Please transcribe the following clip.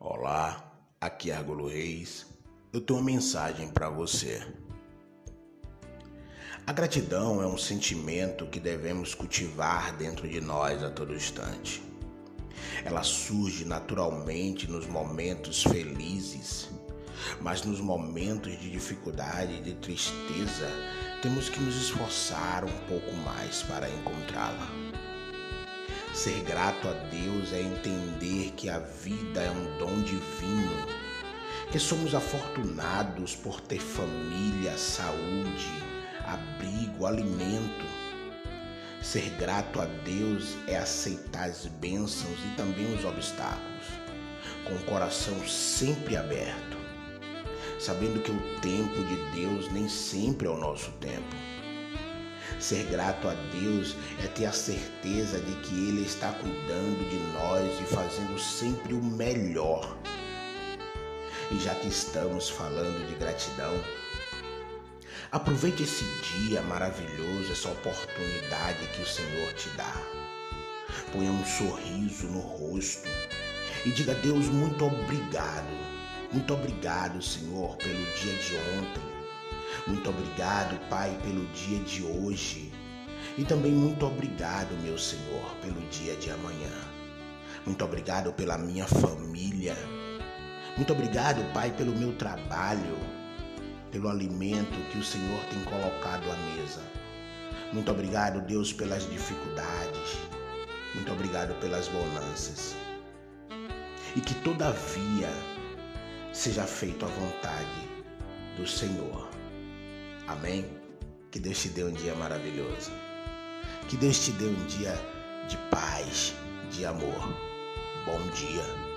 Olá, aqui é Argolo Reis. Eu tenho uma mensagem para você. A gratidão é um sentimento que devemos cultivar dentro de nós a todo instante. Ela surge naturalmente nos momentos felizes, mas nos momentos de dificuldade e de tristeza, temos que nos esforçar um pouco mais para encontrá-la. Ser grato a Deus é entender que a vida é um dom divino, que somos afortunados por ter família, saúde, abrigo, alimento. Ser grato a Deus é aceitar as bênçãos e também os obstáculos, com o coração sempre aberto, sabendo que o tempo de Deus nem sempre é o nosso tempo Ser grato a Deus é ter a certeza de que Ele está cuidando de nós e fazendo sempre o melhor. E já que estamos falando de gratidão, aproveite esse dia maravilhoso, essa oportunidade que o Senhor te dá. Ponha um sorriso no rosto e diga a Deus muito obrigado. Muito obrigado, Senhor, pelo dia de ontem muito obrigado, Pai, pelo dia de hoje. E também muito obrigado, meu Senhor, pelo dia de amanhã. Muito obrigado pela minha família. Muito obrigado, Pai, pelo meu trabalho, pelo alimento que o Senhor tem colocado à mesa. Muito obrigado, Deus, pelas dificuldades. Muito obrigado pelas bonanças. E que todavia seja feito a vontade do Senhor. Amém? Que Deus te dê um dia maravilhoso. Que Deus te dê um dia de paz, de amor. Bom dia.